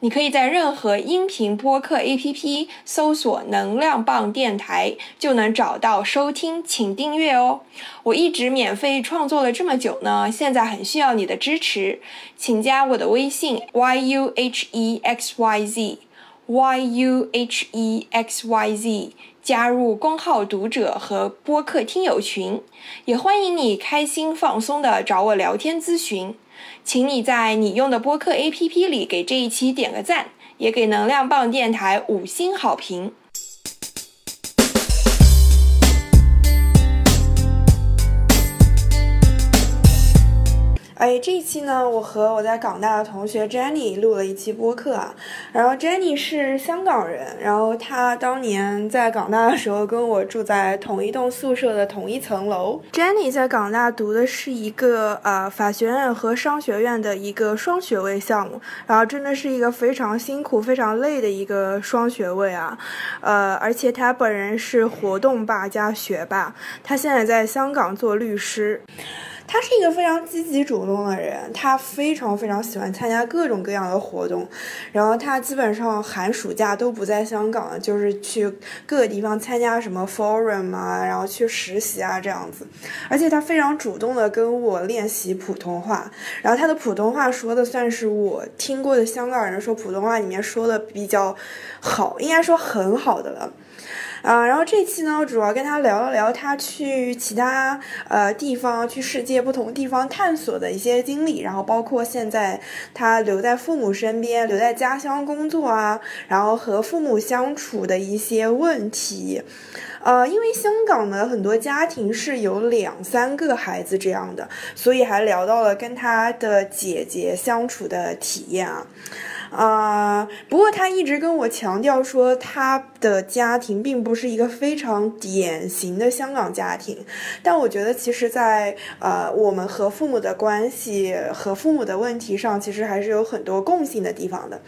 你可以在任何音频播客 APP 搜索“能量棒电台”，就能找到收听，请订阅哦。我一直免费创作了这么久呢，现在很需要你的支持，请加我的微信 yuhexyz yuhexyz，加入公号读者和播客听友群，也欢迎你开心放松的找我聊天咨询。请你在你用的播客 APP 里给这一期点个赞，也给能量棒电台五星好评。哎，这一期呢，我和我在港大的同学 Jenny 录了一期播客啊。然后 Jenny 是香港人，然后她当年在港大的时候跟我住在同一栋宿舍的同一层楼。Jenny 在港大读的是一个呃法学院和商学院的一个双学位项目，然后真的是一个非常辛苦、非常累的一个双学位啊。呃，而且他本人是活动霸加学霸，他现在在香港做律师。他是一个非常积极主动的人，他非常非常喜欢参加各种各样的活动，然后他基本上寒暑假都不在香港，就是去各个地方参加什么 forum 啊，然后去实习啊这样子，而且他非常主动的跟我练习普通话，然后他的普通话说的算是我听过的香港人说普通话里面说的比较好，应该说很好的了。啊，然后这期呢，主要跟他聊了聊他去其他呃地方，去世界不同地方探索的一些经历，然后包括现在他留在父母身边，留在家乡工作啊，然后和父母相处的一些问题。呃，因为香港呢很多家庭是有两三个孩子这样的，所以还聊到了跟他的姐姐相处的体验啊。啊，不过他一直跟我强调说，他的家庭并不是一个非常典型的香港家庭。但我觉得，其实，在呃，我们和父母的关系和父母的问题上，其实还是有很多共性的地方的。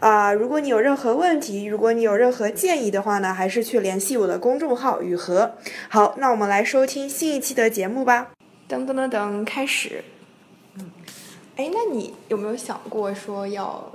啊，如果你有任何问题，如果你有任何建议的话呢，还是去联系我的公众号雨禾。好，那我们来收听新一期的节目吧。噔噔噔噔，开始。嗯，哎，那你有没有想过说要？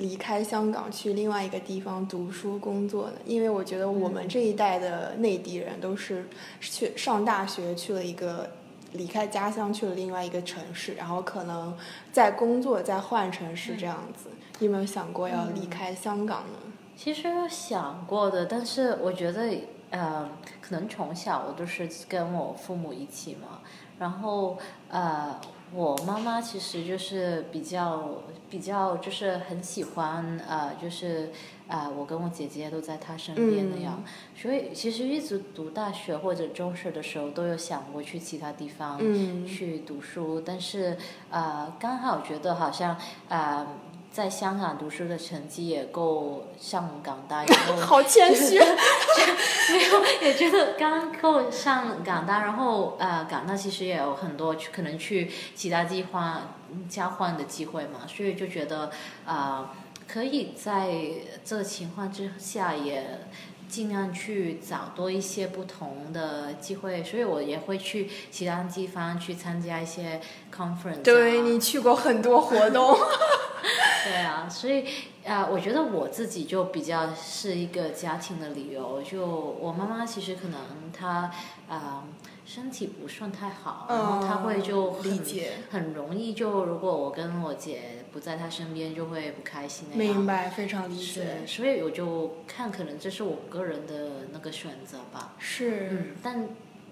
离开香港去另外一个地方读书工作的，因为我觉得我们这一代的内地人都是去上大学去了一个离开家乡去了另外一个城市，然后可能在工作在换城市这样子。你有没有想过要离开香港呢？其实有想过的，但是我觉得，呃，可能从小我都是跟我父母一起嘛，然后呃。我妈妈其实就是比较比较就是很喜欢呃就是啊我跟我姐姐都在她身边那样，所以其实一直读大学或者中学的时候都有想过去其他地方去读书，但是呃刚好觉得好像啊。在香港读书的成绩也够上港大，然后 好谦虚，没有也觉得刚够上港大，然后呃港大其实也有很多可能去其他地方交换的机会嘛，所以就觉得啊可以在这个情况之下也。尽量去找多一些不同的机会，所以我也会去其他地方去参加一些 conference。对你去过很多活动。对啊，所以啊，我觉得我自己就比较是一个家庭的理由。就我妈妈其实可能她啊。身体不算太好，然后他会就很很容易就如果我跟我姐不在他身边就会不开心那样。明白，非常理解。所以我就看，可能这是我个人的那个选择吧。是。嗯，但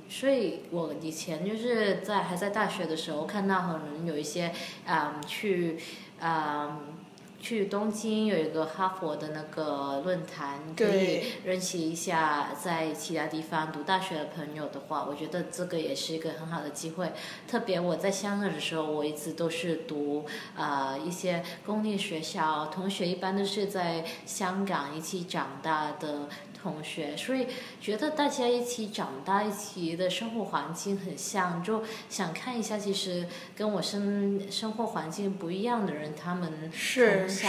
所以我以前就是在还在大学的时候看到可能有一些嗯去啊去东京有一个哈佛的那个论坛，可以认识一下在其他地方读大学的朋友的话，我觉得这个也是一个很好的机会。特别我在香港的时候，我一直都是读呃一些公立学校，同学一般都是在香港一起长大的同学，所以觉得大家一起长大，一起的生活环境很像，就想看一下，其实跟我生生活环境不一样的人，他们从小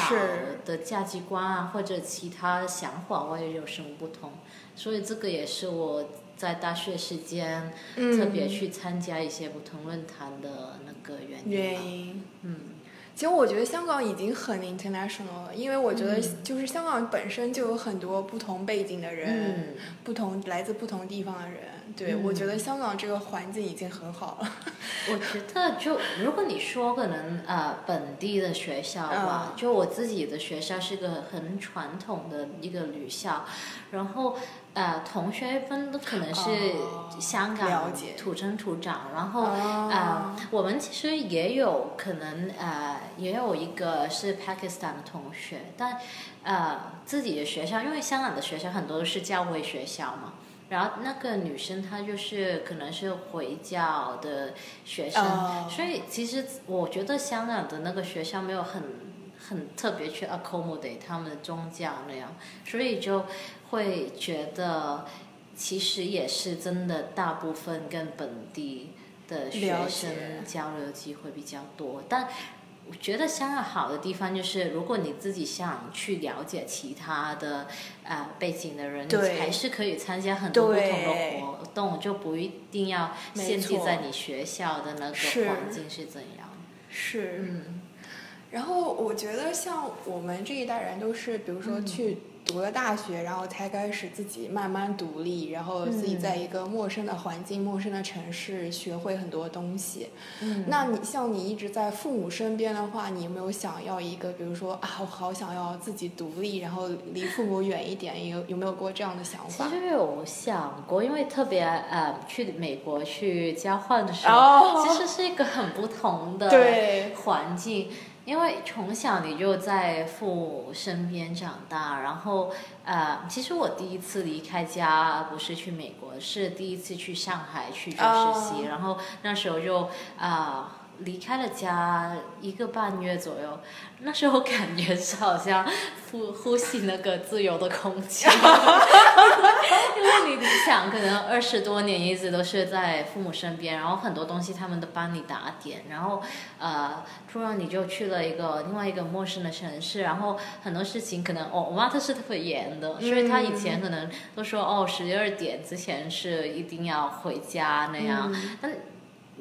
的价值观啊，或者其他想法，我也有什么不同，所以这个也是我在大学时间嗯特别去参加一些不同论坛的那个原因。原因。嗯，其实我觉得香港已经很 international 了，因为我觉得嗯就是香港本身就有很多不同背景的人，嗯，不同来自不同地方的人。对，嗯我觉得香港这个环境已经很好了。我觉得就如果你说可能呃本地的学校吧，嗯就我自己的学校是个很传统的一个女校，然后呃同学分都可能是哦香港土生土长，然后哦。呃，我们其实也有可能呃，也有一个是 Pakistan 的同学，但呃自己的学校，因为香港的学校很多都是教会学校嘛，然后那个女生她就是可能是回教的学生，哦。所以其实我觉得香港的那个学校没有很很特别去 accommodate 他们的宗教那样，所以就会觉得其实也是真的大部分跟本地的学生交流的机会比较多，但。我觉得香港好的地方就是，如果你自己想去了解其他的呃背景的人，你还是可可以参加很多不同的活动，就不一定要限制在你学校的那是。个环境是怎样。是，嗯然后我觉得像我们这一代人都是，比如说嗯去读了大学，然后才开始自己慢慢独立，然后自己嗯在一个陌生的环境、陌生的城市学会很多东西。嗯，那你像你一直在父母身边的话，你有没有想要一个，比如说啊，我好想要自己独立，然后离父母远一点，有有没有过这样的想法其？实有想过，因为特别呃去美国去交换的时候，哦其实是一个很不同的对环境。因为从小你就在父母身边长大，然后呃，其实我第一次离开家不是去美国，是第一次去上海去做实习，哦。然后那时候就啊、离开了家一个半月左右，那时候感觉是好像呼呼吸那个自由的空气，因为你想，可能二十多年一直都是在父母身边，然后很多东西他们都帮你打点，然后呃，突然你就去了一个另外一个陌生的城市，然后很多事情可能哦，我妈她是特别严的，所以她以前可能都说哦，十二点之前是一定要回家那样，但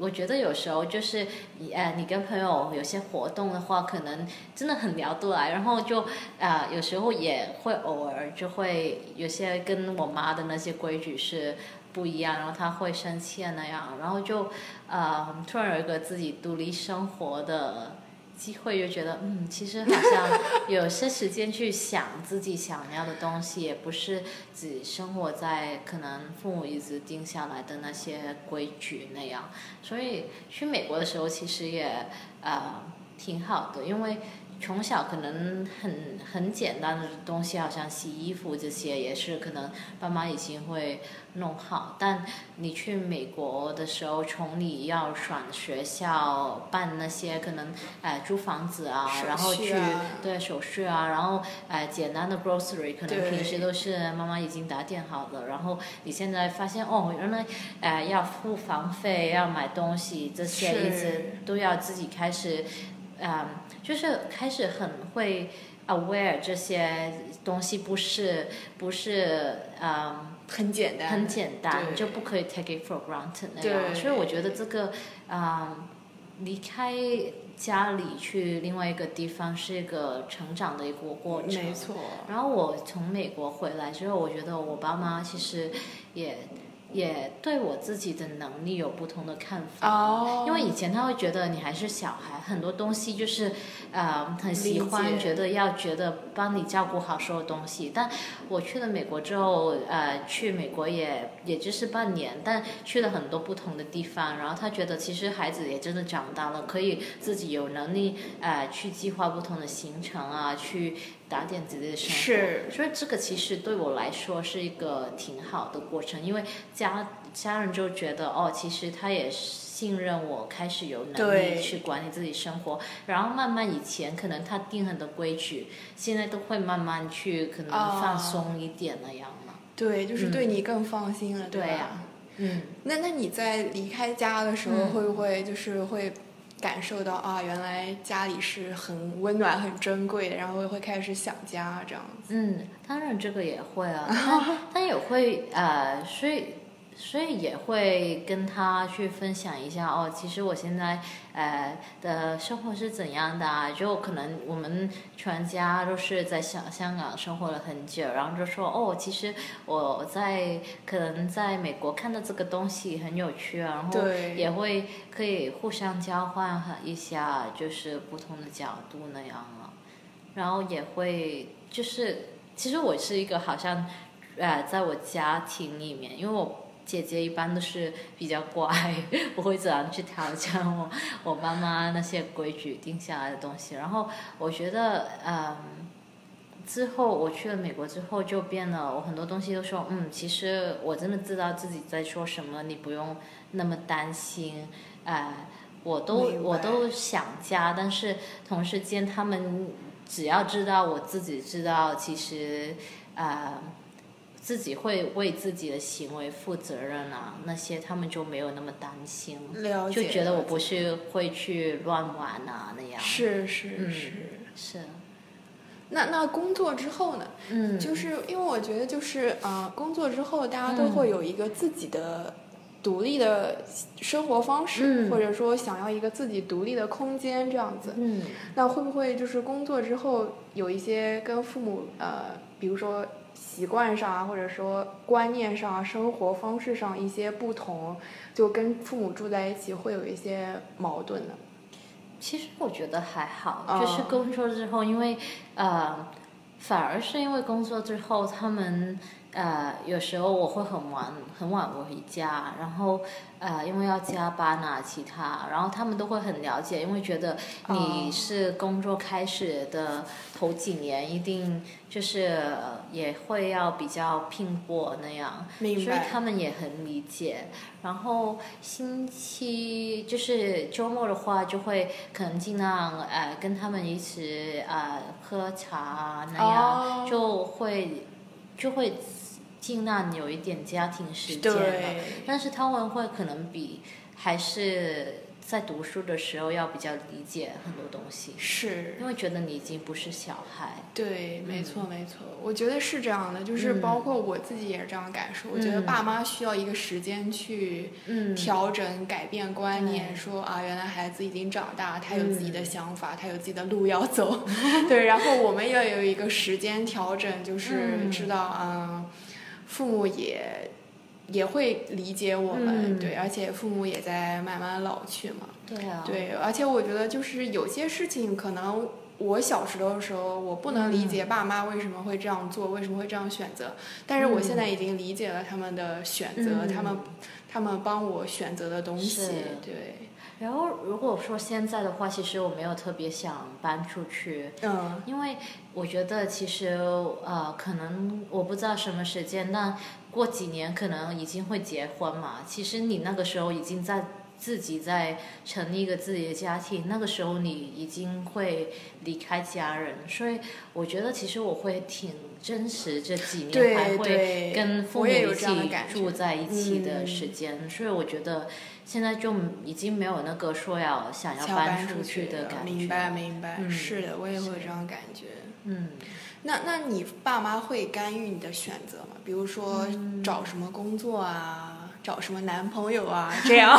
我觉得有时候就是你呃，你跟朋友有些活动的话，可能真的很聊得来，然后就啊、呃有时候也会偶尔就会有些跟我妈的那些规矩是不一样，然后她会生气那样，然后就呃突然有一个自己独立生活的。机会就觉得，嗯，其实好像有些时间去想自己想要的东西，也不是只生活在可能父母一直定下来的那些规矩那样。所以去美国的时候，其实也呃挺好的，因为从小可能很很简单的东西，好像洗衣服这些也是可能爸妈已经会弄好，但你去美国的时候，从你要选学校、办那些可能呃租房子啊，手然后去对手续啊，然后呃简单的 grocery 可能平时都是妈妈已经打点好的，然后你现在发现哦，原来呃要付房费、要买东西这些一直都要自己开始，嗯、就是开始很会 aware 这些东西不是不是嗯。很简单，很简单，就不可以 take it for granted 那样。所以我觉得这个，啊、离开家里去另外一个地方是一个成长的一个过程。没错，然后我从美国回来之后，我觉得我爸妈其实也也对我自己的能力有不同的看法。哦，因为以前他会觉得你还是小孩，很多东西就是，呃，很喜欢觉得要觉得帮你照顾好所有东西。但我去了美国之后，呃，去美国也也就是半年，但去了很多不同的地方，然后他觉得其实孩子也真的长大了，可以自己有能力呃去计划不同的行程啊，去打点自己的生活。是。所以这个其实对我来说是一个挺好的过程，因为家家人就觉得哦，其实他也信任我，开始有能力去管理自己生活，然后慢慢以前可能他定很多规矩，现在都会慢慢去可能啊。放松一点那样嘛。对，就是对你更放心了，吧？对呀。嗯，那那你在离开家的时候，嗯。会不会就是会感受到啊，原来家里是很温暖、很珍贵的，然后会开始想家这样子？嗯，当然这个也会啊，但 也会啊，所以所以也会跟他去分享一下哦，其实我现在呃的生活是怎样的啊？就可能我们全家都是在香香港生活了很久，然后就说哦，其实我在可能在美国看到这个东西很有趣啊，然后也会可以互相交换一下，就是不同的角度那样了。然后也会就是，其实我是一个好像，呃，在我家庭里面，因为我姐姐一般都是比较乖，不会怎样去挑战我我爸妈那些规矩定下来的东西。然后我觉得，嗯，之后我去了美国之后就变了，我很多东西都说，嗯，其实我真的知道自己在说什么，你不用那么担心，呃。我都我都想家，但是同时间他们只要知道我自己知道，其实呃自己会为自己的行为负责任啊，那些他们就没有那么担心，了，就觉得我不是会去乱玩啊那样。是是嗯是。是，那那工作之后呢？嗯，就是因为我觉得就是啊、呃工作之后大家都嗯会有一个自己的独立的生活方式，嗯或者说想要一个自己独立的空间这样子。嗯那会不会就是工作之后有一些跟父母呃，比如说习惯上啊，或者说观念上啊、生活方式上一些不同，就跟父母住在一起会有一些矛盾呢？其实我觉得还好，哦就是工作之后，因为呃，反而是因为工作之后，他们呃有时候我会很晚很晚回家，然后呃因为要加班啊其他，然后他们都会很了解，因为觉得你哦是工作开始的头几年，一定就是呃也会要比较拼搏那样，所以他们也很理解。然后星期就是周末的话，就会可能尽量呃跟他们一起呃喝茶啊那样，哦就会就会尽量有一点家庭时间了。但是他们会可能比还是在读书的时候要比较理解很多东西，是。因为觉得你已经不是小孩。对，没错没错，我觉得是这样的，就是嗯包括我自己也是这样感受。我觉得嗯爸妈需要一个时间去嗯，调整、改变观念，说啊，原来孩子已经长大，他有自己的嗯想法，他有自己的路要走。对，然后我们要有一个时间调整，就是嗯知道，啊，父母也也会理解我们，嗯对，而且父母也在慢慢老去嘛。对啊，对，而且我觉得就是有些事情可能。我小时候的时候，我不能理解爸妈为什么会这样做，为什么会这样选择。但是我现在已经理解了他们的选择，嗯他们他们帮我选择的东西。对，然后如果说现在的话，其实我没有特别想搬出去，嗯，因为我觉得其实呃，可能我不知道什么时间，但过几年可能已经会结婚嘛。其实你那个时候已经在自己在成立一个自己的家庭，那个时候你已经会离开家人，所以我觉得其实我会挺珍惜这几年还会，跟父母一起。住在一起的嗯时间，所以我觉得现在就已经没有那个说要想要搬出去的感觉。明白明白，嗯是的，我也会有这样感觉。嗯，那那你爸妈会干预你的选择吗？比如说嗯找什么工作啊，找什么男朋友啊，这样？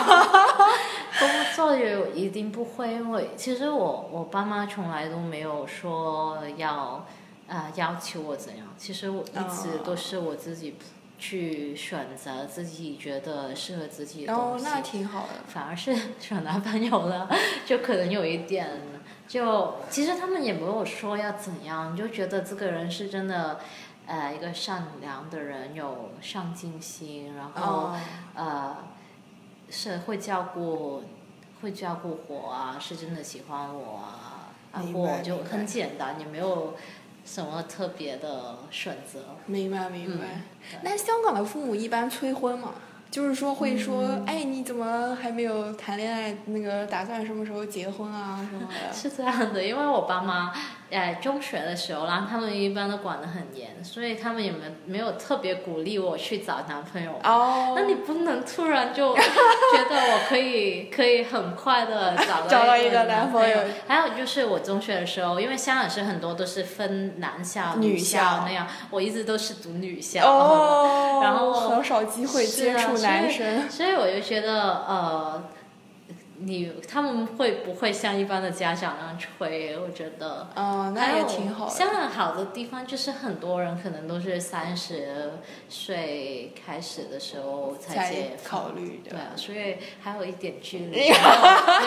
工作也一定不会，因为其实我我爸妈从来都没有说要呃要求我怎样，其实我一直哦都是我自己去选择自己觉得适合自己的那挺好的。反而是 选男朋友了，就可能有一点，就其实他们也没有说要怎样，就觉得这个人是真的，呃，一个善良的人，有上进心，然后、哦呃，是会照顾，会照顾我啊，是真的喜欢我啊，然明后就很简单，也没有什么特别的选择。明白明白。嗯那香港的父母一般催婚吗？就是说会说，嗯哎，你怎么还没有谈恋爱？那个打算什么时候结婚啊什么的？是这样的，因为我爸妈，呃，中学的时候，然后他们一般都管得很严，所以他们也没没有特别鼓励我去找男朋友。哦，那你不能突然就 觉得我可以可以很快的找找到到一个男男朋友还有就是我中学的时候，因为香港是很多都是分男校、女校校那样，我一直都是读女校。哦，然后很少机会接触男生。所以我就觉得，呃，你他们会不会像一般的家长那样催？我觉得，嗯，那也挺好的。香港好的地方就是很多人可能都是三十岁开始的时候才才结考虑的对啊，所以还有一点距离，没有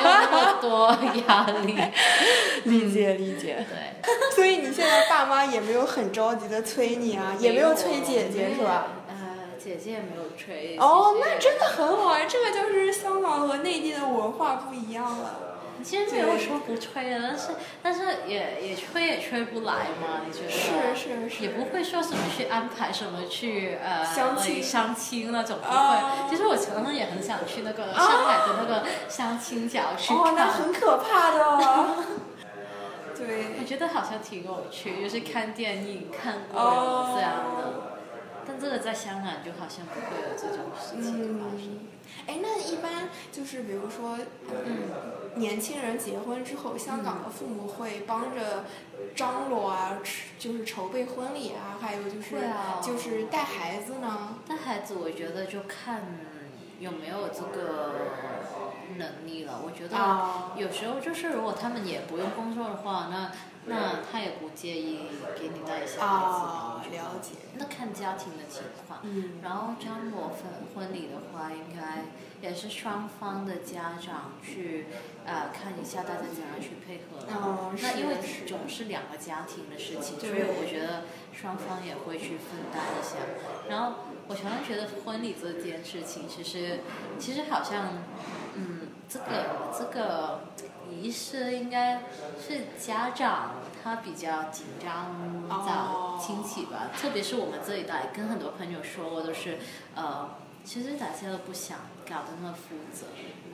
那么多压力。理解理解。对，所以你现在爸妈也没有很着急的催你啊，也没有催姐姐是吧？？呃，姐姐也没有吹。哦，那真的很好啊，这个就是香港和内地的文化不一样了。其实没有说不吹的，但是但是也也吹也吹不来嘛，你觉得？是是是也不会说什么去安排什么去呃相亲呃相亲那种不会。哦其实我常常也很想去那个上海的那个相亲角去哦，那，很可怕的。对我，觉得好像挺有趣，就是看电影看过哦有这样的。但这个在香港就好像不会有这种事情发生。嗯，哎，那一般就是比如说，嗯，年轻人结婚之后，香港的父母会帮着张罗啊，就是筹备婚礼啊，还有就是会啊就是带孩子呢。带孩子，我觉得就看有没有这个能力了。我觉得啊有时候就是，如果他们也不用工作的话，那那他也不介意给你带小孩子了解。那看家庭的情况。嗯，然后张罗婚婚礼的话，应该也是双方的家长去呃看一下大家怎样去配合了。哦那因为总是两个家庭的事情，所以我觉得双方也会去分担一下。然后我常常觉得婚礼这件事情，其实其实好像嗯，这个这个仪式应该是家长他比较紧张哦找亲戚吧，特别是我们这一代，跟很多朋友说过都是呃，其实大家都不想搞得那么复杂，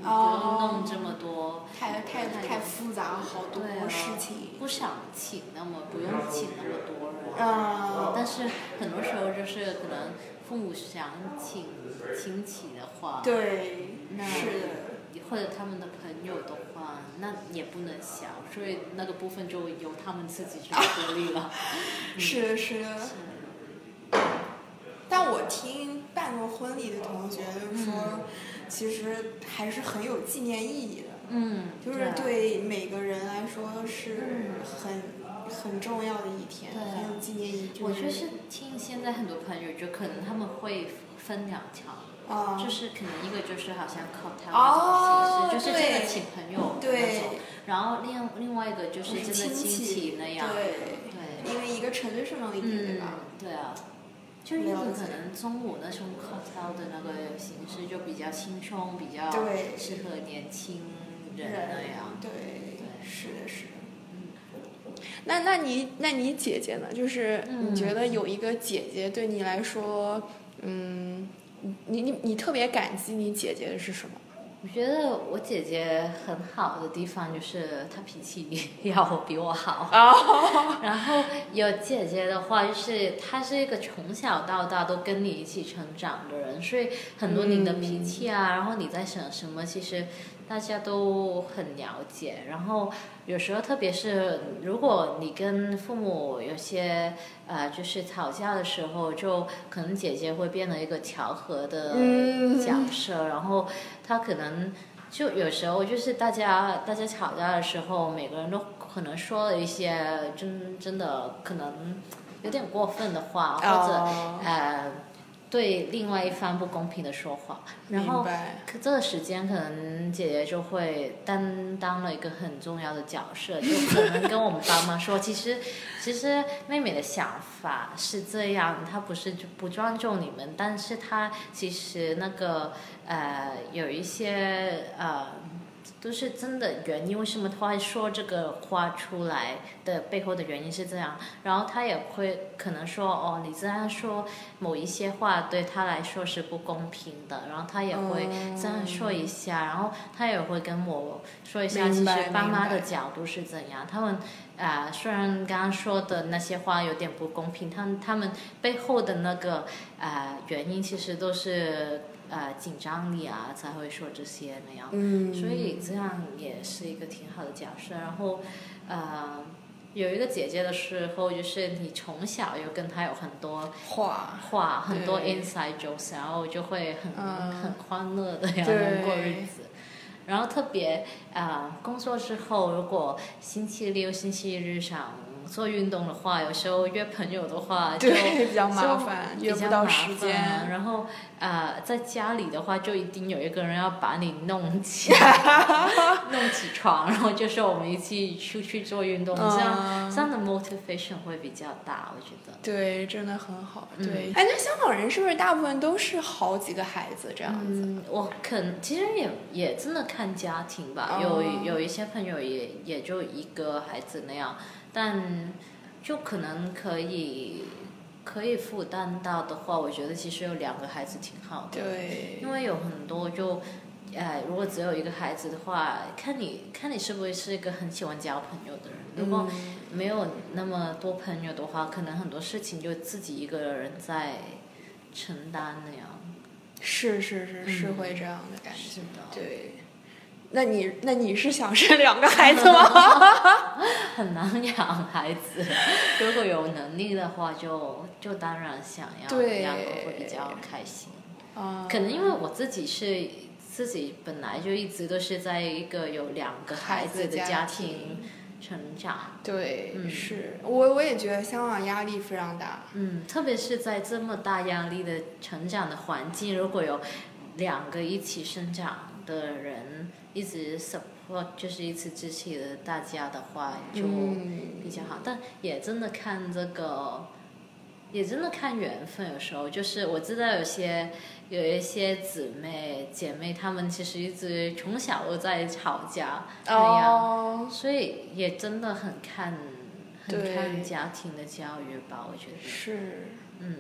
不哦用弄这么多。太太太复杂，好多事情。不想请那么不用请那么多人，啊，但是很多时候就是可能父母想请亲戚的话，对，那是的。或者他们的朋友的话，那也不能想，所以那个部分就由他们自己去处理了。嗯是，是。但我听办过婚礼的同学就说，其实还是很有纪念意义的，嗯，就是啊对每个人来说是很很重要的一天，对很有纪念意义。我就是听现在很多朋友，就可能他们会分两条，啊，就是可能一个就是好像 cocktail 哦那种形式，就是真的请朋友那对种，然后另另外一个就是真的亲亲戚那样，对，对，因为一个 traditional 一点，对吧？嗯，对啊，就一个可能中午那种 cocktail 的那个形式就比较轻松，比较适合年轻人那样。对，对是的，是的。嗯，那那你那你姐姐呢？就是嗯你觉得有一个姐姐对你来说，嗯，你你你特别感激你姐姐的是什么？我觉得我姐姐很好的地方就是她脾气 要比我好。哦，然后有姐姐的话，就是她是一个从小到大都跟你一起成长的人，所以很多你的脾气啊，然后你在想什么，其实大家都很了解。然后有时候，特别是如果你跟父母有些呃，就是吵架的时候，就可能姐姐会变得一个调和的嗯角色，然后她可能。就有时候就是大家大家吵架的时候，每个人都可能说了一些真真的可能有点过分的话，或者、哦呃对另外一方不公平的说话，然后可这个时间可能姐姐就会担当了一个很重要的角色，就可能跟我们爸妈说，其实 其实妹妹的想法是这样，她不是就不尊重你们，但是她其实那个呃有一些呃。都是真的原因，为什么他会说这个话出来的背后的原因是这样，然后他也会可能说哦，你这样说某一些话对他来说是不公平的，然后他也会这样说一下，然后他也会跟我说一下，其实爸妈的角度是怎样，他们啊、虽然刚刚说的那些话有点不公平，他他们背后的那个啊、原因其实都是呃紧张力啊才会说这些那样。嗯，所以这样也是一个挺好的假设。然后，呃，有一个姐姐的时候，就是你从小又跟她有很多话，话，很多 inside jokes，然后就会很、嗯很欢乐的样对能过日子。然后特别啊、呃工作之后，如果星期六、星期日想做运动的话，有时候约朋友的话就对，比较麻烦，比较约不到时间。然后呃，在家里的话，就一定有一个人要把你弄起来 弄起床，然后就说我们一起出去做运动，这样嗯这样的 motivation 会比较大，我觉得。对，真的很好。嗯对，哎，那香港人是不是大部分都是好几个孩子这样子？嗯，我肯其实也也真的看家庭吧，哦有有一些朋友也也就一个孩子那样，但就可能可以可以负担到的话，我觉得其实有两个孩子挺好的。对，因为有很多就，呃，如果只有一个孩子的话，看你看你是不是是一个很喜欢交朋友的人。如果嗯没有那么多朋友的话，可能很多事情就自己一个人在承担那样。是是是是嗯会这样的感觉。是的。对，那你那你是想生两个孩子吗？很难养孩子，如果有能力的话就，就当然想要对两个会比较开心。啊，可能因为我自己是自己本来就一直都是在一个有两个孩子的家庭成长，对，嗯是我我也觉得香港压力非常大。嗯，特别是在这么大压力的成长的环境，如果有两个一起生长的人一直 support，就是一直支持的大家的话，就嗯比较好。但也真的看这个，也真的看缘分。有时候就是我知道有些有一些姊妹姐妹，她们其实一直从小都在吵架那样。哦，所以也真的很看，很对看家庭的教育吧，我觉得。是。嗯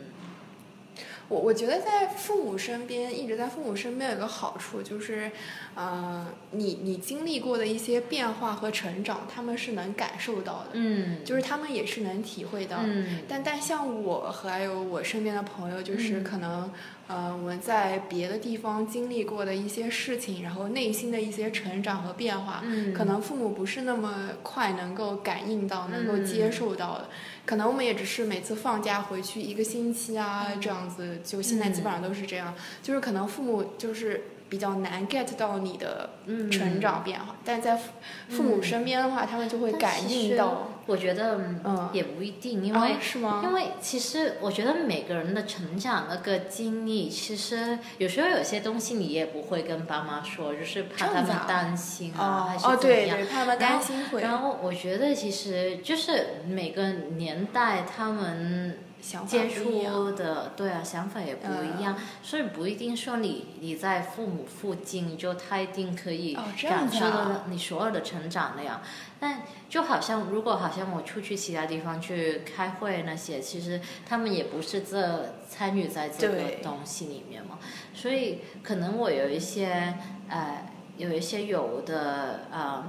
我我觉得在父母身边，一直在父母身边有个好处，就是，呃，你你经历过的一些变化和成长，他们是能感受到的，嗯，就是他们也是能体会到的。嗯但但像我和还有我身边的朋友，就是嗯可能，呃，我们在别的地方经历过的一些事情，然后内心的一些成长和变化，嗯，可能父母不是那么快能够感应到、能够嗯接受到的。可能我们也只是每次放假回去一个星期啊，这样子，就现在基本上都是这样。就是可能父母就是比较难 get 到你的嗯成长变化，但在父父母身边的话，他们就会感应到。我觉得嗯也不一定，因为、啊、是吗？因为其实我觉得每个人的成长那个经历，其实有时候有些东西你也不会跟爸妈说，就是怕他们担心啊，哦还是哦，怎么样。对对，怕他们担心会然后我觉得其实就是每个年代他们想法接触的对啊想法也不一样，所以不一定说你你在父母附近就他一定可以感受到你所有的成长那样。但就好像如果好像我出去其他地方去开会那些，其实他们也不是这参与在这个东西里面嘛，所以可能我有一些呃有一些有的呃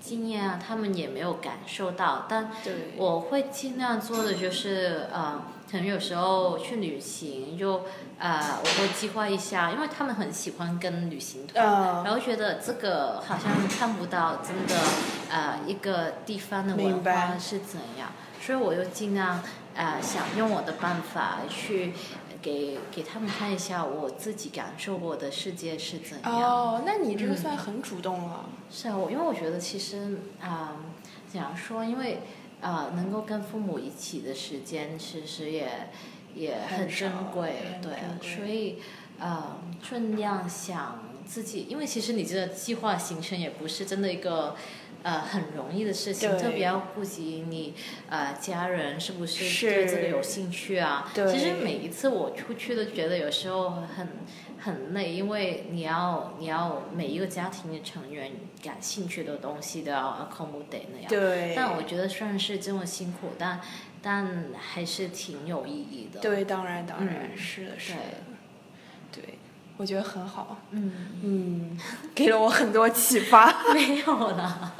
经验啊，他们也没有感受到，但，我会尽量做的就是呃，可能有时候去旅行就呃，我会计划一下，因为他们很喜欢跟旅行团，呃，然后觉得这个好像看不到真的呃一个地方的文化是怎样，所以我就尽量呃想用我的办法去给给他们看一下我自己感受过的世界是怎样。哦，那你这个嗯算很主动了。是啊，我因为我觉得其实啊、怎样说，因为啊、能够跟父母一起的时间，其实也也很珍贵，对，所以呃，尽量想自己，因为其实你这个计划行程也不是真的一个。呃，很容易的事情，特别要顾及你呃家人是不是对这个有兴趣啊？其实每一次我出去都觉得有时候很很累，因为你要你要每一个家庭的成员感兴趣的东西都要 accommodate 那样。对。但我觉得虽然是这么辛苦，但但还是挺有意义的。对，当然当然是的，是的。对。我觉得很好，嗯嗯，给了我很多启发。没有了。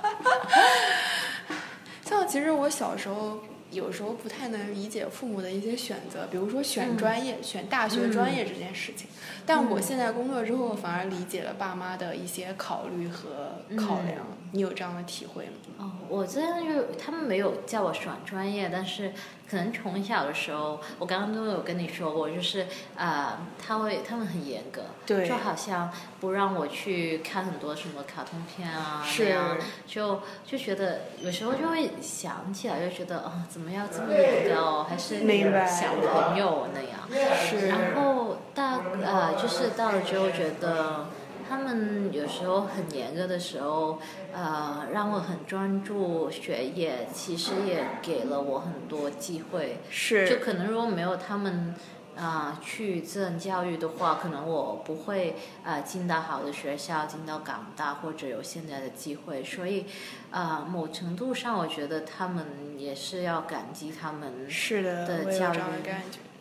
像其实我小时候有时候不太能理解父母的一些选择，比如说选专业、选大学专业这件事情。但我现在工作之后，反而理解了爸妈的一些考虑和考量。你有这样的体会吗？哦，我这样就他们没有叫我选专业，但是。可能从小的时候，我刚刚都有跟你说过，就是啊，他会他们很严格，就好像不让我去看很多什么卡通片啊那样，就就觉得有时候就会想起来，就觉得啊，怎么要这么严格哦，还是小朋友那样。是然后大呃，就是到了之后觉得。他们有时候很严格的时候，呃，让我很专注学业，其实也给了我很多机会。是。就可能如果没有他们啊去自然教育的话，可能我不会啊进到好的学校，进到港大或者有现在的机会。所以啊，某程度上，我觉得他们也是要感激他们的教育。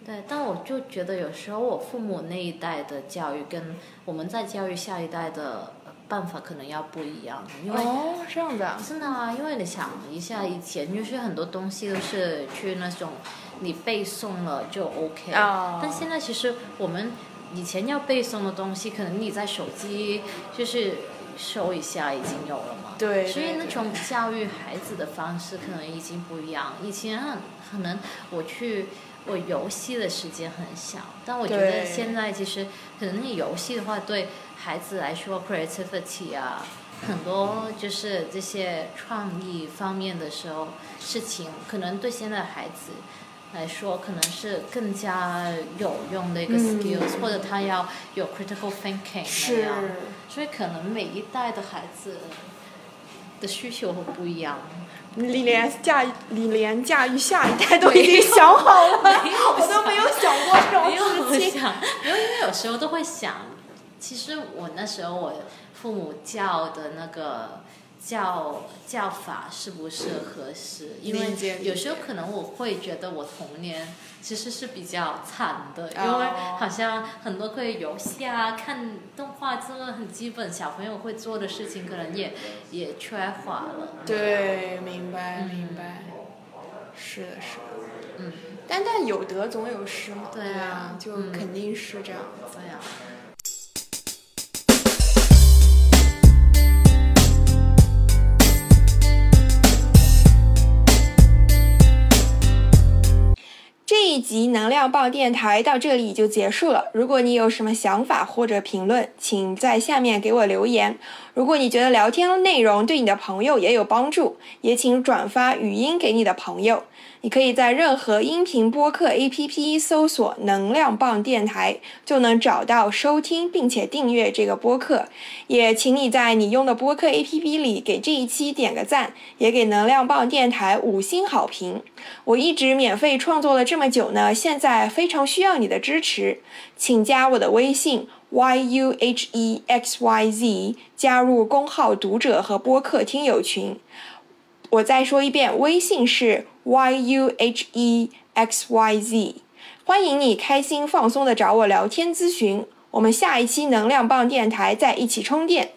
对，但我就觉得有时候我父母那一代的教育跟我们在教育下一代的办法可能要不一样，因为哦这样子啊，真的啊，因为你想一下，以前就是很多东西都是去那种你背诵了就 OK，但现在其实我们以前要背诵的东西，可能你在手机就是搜一下已经有了嘛，对，所以那种教育孩子的方式可能已经不一样，以前可能我去。我游戏的时间很小，但我觉得现在其实可能那游戏的话，对孩子来说，creativity 啊，很多就是这些创意方面的时候事情，可能对现在孩子来说，可能是更加有用的一个 skills，或者他要有 critical thinking 那样，所以可能每一代的孩子的需求会不一样。你连驾你连驾驭下一代都已经想好了，我都没有想过这种事情。没有，因为有时候都会想，其实我那时候我父母叫的那个。叫叫法是不是合适？因为有时候可能我会觉得我童年其实是比较惨的，因为好像很多可以游戏啊、看动画这个很基本小朋友会做的事情，可能也也缺乏了。对，明白明白，是的，是的，嗯，但但有得总有失嘛，对啊，就肯定是这样。对呀。G 这一集能量棒电台到这里就结束了。如果你有什么想法或者评论，请在下面给我留言。如果你觉得聊天内容对你的朋友也有帮助，也请转发语音给你的朋友。你可以在任何音频播客 APP 搜索“能量棒电台”，就能找到收听并且订阅这个播客。也请你在你用的播客 APP 里给这一期点个赞，也给能量棒电台五星好评。我一直免费创作了这么久呢，现在非常需要你的支持，请加我的微信 yuhexyz，加入公号读者和播客听友群。我再说一遍，微信是 yuhexyz，欢迎你开心放松的找我聊天咨询。我们下一期能量棒电台再一起充电。